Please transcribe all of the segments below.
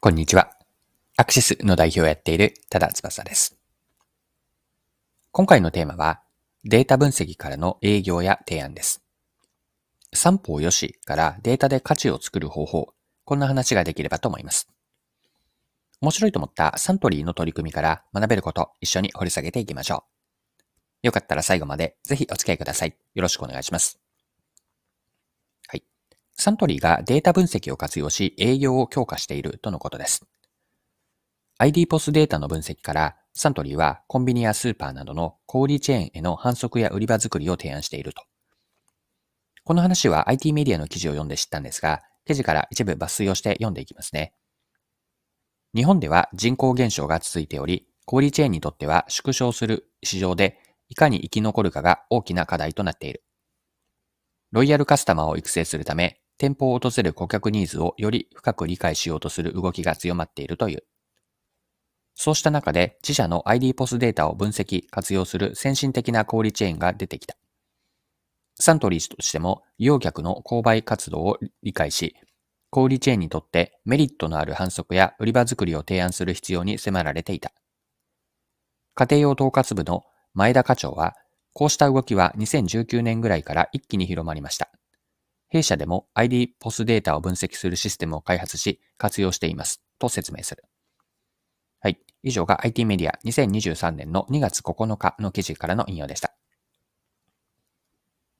こんにちは。アクシスの代表をやっている多田翼です。今回のテーマは、データ分析からの営業や提案です。三方よしからデータで価値を作る方法、こんな話ができればと思います。面白いと思ったサントリーの取り組みから学べること、一緒に掘り下げていきましょう。よかったら最後までぜひお付き合いください。よろしくお願いします。サントリーがデータ分析を活用し営業を強化しているとのことです。ID ポスデータの分析からサントリーはコンビニやスーパーなどの小売チェーンへの反則や売り場作りを提案していると。この話は IT メディアの記事を読んで知ったんですが、記事から一部抜粋をして読んでいきますね。日本では人口減少が続いており、小売チェーンにとっては縮小する市場でいかに生き残るかが大きな課題となっている。ロイヤルカスタマーを育成するため、店舗を訪れる顧客ニーズをより深く理解しようとする動きが強まっているという。そうした中で自社の ID ポスデータを分析、活用する先進的な小売チェーンが出てきた。サントリーとしても利用客の購買活動を理解し、小売チェーンにとってメリットのある反則や売り場作りを提案する必要に迫られていた。家庭用統括部の前田課長は、こうした動きは2019年ぐらいから一気に広まりました。弊社でも ID ポスデータを分析するシステムを開発し活用しています。と説明する。はい。以上が IT メディア2023年の2月9日の記事からの引用でした。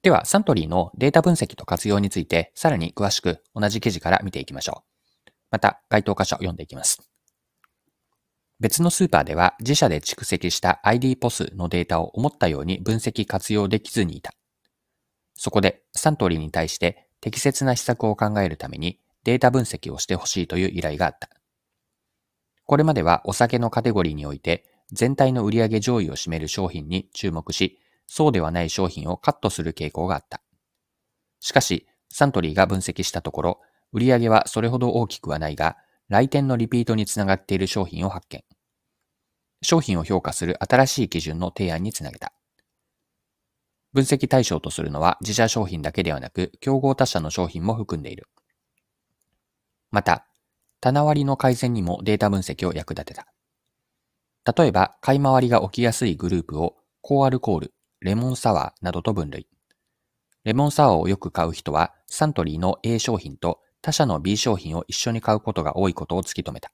では、サントリーのデータ分析と活用について、さらに詳しく同じ記事から見ていきましょう。また、該当箇所を読んでいきます。別のスーパーでは自社で蓄積した ID ポスのデータを思ったように分析活用できずにいた。そこでサントリーに対して適切な施策を考えるためにデータ分析をしてほしいという依頼があった。これまではお酒のカテゴリーにおいて全体の売上上位を占める商品に注目し、そうではない商品をカットする傾向があった。しかし、サントリーが分析したところ、売上はそれほど大きくはないが、来店のリピートにつながっている商品を発見。商品を評価する新しい基準の提案につなげた。分析対象とするのは自社商品だけではなく、競合他社の商品も含んでいる。また、棚割りの改善にもデータ分析を役立てた。例えば、買い回りが起きやすいグループを高アルコール、レモンサワーなどと分類。レモンサワーをよく買う人は、サントリーの A 商品と他社の B 商品を一緒に買うことが多いことを突き止めた。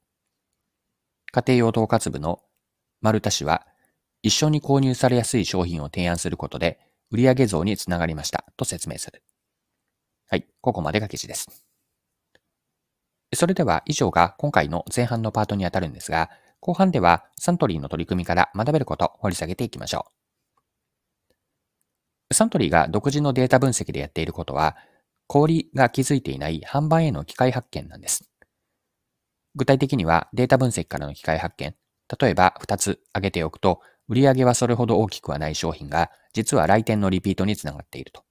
家庭用統括部の丸田氏は、一緒に購入されやすい商品を提案することで、売上増につながりましたと説明する。はい、ここまでが記事です。それでは以上が今回の前半のパートにあたるんですが、後半ではサントリーの取り組みから学べること掘り下げていきましょう。サントリーが独自のデータ分析でやっていることは、小売が気づいていない販売への機械発見なんです。具体的にはデータ分析からの機械発見、例えば2つ挙げておくと、売上はそれほど大きくはない商品が、実は来店のリピートにつながっていると。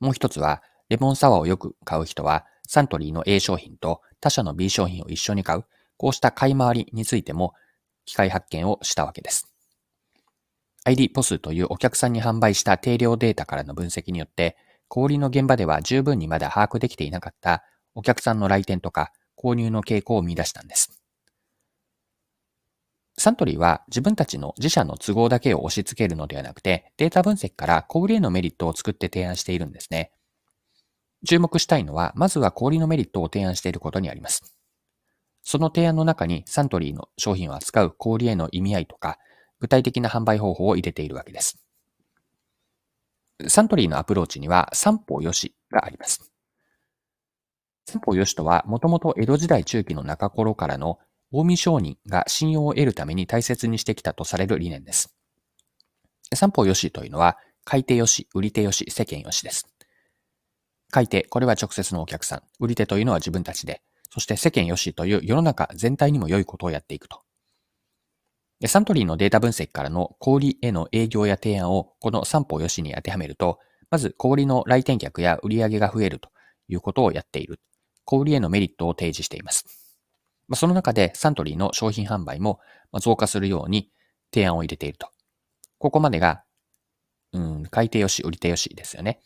もう一つは、レモンサワーをよく買う人は、サントリーの A 商品と他社の B 商品を一緒に買う、こうした買い回りについても、機械発見をしたわけです。ID ポスというお客さんに販売した定量データからの分析によって、小売の現場では十分にまだ把握できていなかったお客さんの来店とか購入の傾向を見出したんです。サントリーは自分たちの自社の都合だけを押し付けるのではなくて、データ分析から小売へのメリットを作って提案しているんですね。注目したいのは、まずは小売のメリットを提案していることにあります。その提案の中にサントリーの商品を扱う小売への意味合いとか、具体的な販売方法を入れているわけです。サントリーのアプローチには三方よしがあります。三方よしとは、もともと江戸時代中期の中頃からの近江商人が信用を得るために大切にしてきたとされる理念です。三方よしというのは、買い手よし、売り手よし、世間よしです。買い手、これは直接のお客さん。売り手というのは自分たちで。そして世間よしという世の中全体にも良いことをやっていくと。サントリーのデータ分析からの小売への営業や提案をこの三方よしに当てはめると、まず小売の来店客や売り上げが増えるということをやっている。小売へのメリットを提示しています。まあ、その中でサントリーの商品販売も増加するように提案を入れていると。ここまでが、うん、買い手よし、売り手よしですよね。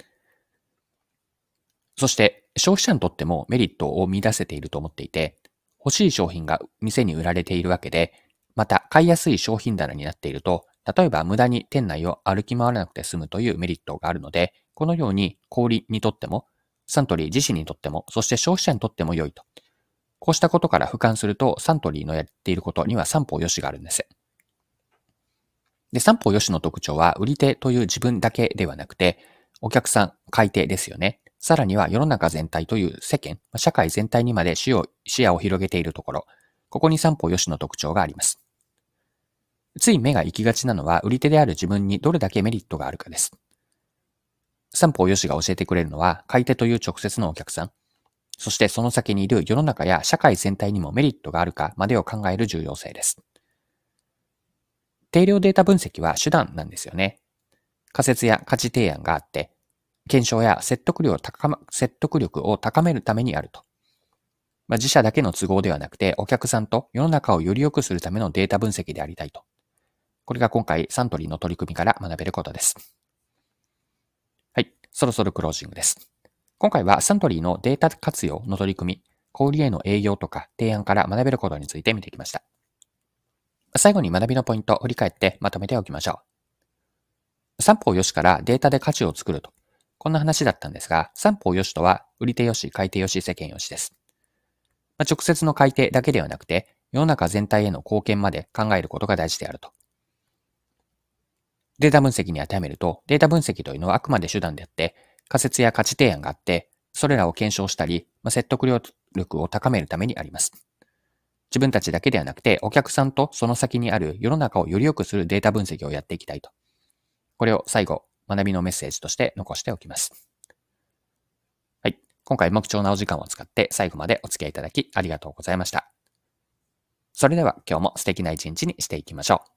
そして、消費者にとってもメリットを見出せていると思っていて、欲しい商品が店に売られているわけで、また買いやすい商品棚になっていると、例えば無駄に店内を歩き回らなくて済むというメリットがあるので、このように小売にとっても、サントリー自身にとっても、そして消費者にとっても良いと。こうしたことから俯瞰すると、サントリーのやっていることには三方よしがあるんです。で、三方よしの特徴は、売り手という自分だけではなくて、お客さん、買い手ですよね。さらには世の中全体という世間、社会全体にまで視野を広げているところ、ここに三方よしの特徴があります。つい目が行きがちなのは、売り手である自分にどれだけメリットがあるかです。三方よしが教えてくれるのは、買い手という直接のお客さん、そしてその先にいる世の中や社会全体にもメリットがあるかまでを考える重要性です。定量データ分析は手段なんですよね。仮説や価値提案があって、検証や説得力を高,、ま、説得力を高めるためにあると。まあ、自社だけの都合ではなくて、お客さんと世の中をより良くするためのデータ分析でありたいと。これが今回サントリーの取り組みから学べることです。はい、そろそろクロージングです。今回はサントリーのデータ活用の取り組み、小売への営業とか提案から学べることについて見てきました。最後に学びのポイントを振り返ってまとめておきましょう。三方よしからデータで価値を作ると。こんな話だったんですが、三方よしとは、売り手よし、買い手よし、世間よしです。まあ、直接の買い手だけではなくて、世の中全体への貢献まで考えることが大事であると。データ分析に当てはめると、データ分析というのはあくまで手段であって、仮説や価値提案があって、それらを検証したり、まあ、説得力を高めるためにあります。自分たちだけではなくて、お客さんとその先にある世の中をより良くするデータ分析をやっていきたいと。これを最後、学びのメッセージとして残しておきます。はい。今回も貴重なお時間を使って最後までお付き合いいただきありがとうございました。それでは今日も素敵な一日にしていきましょう。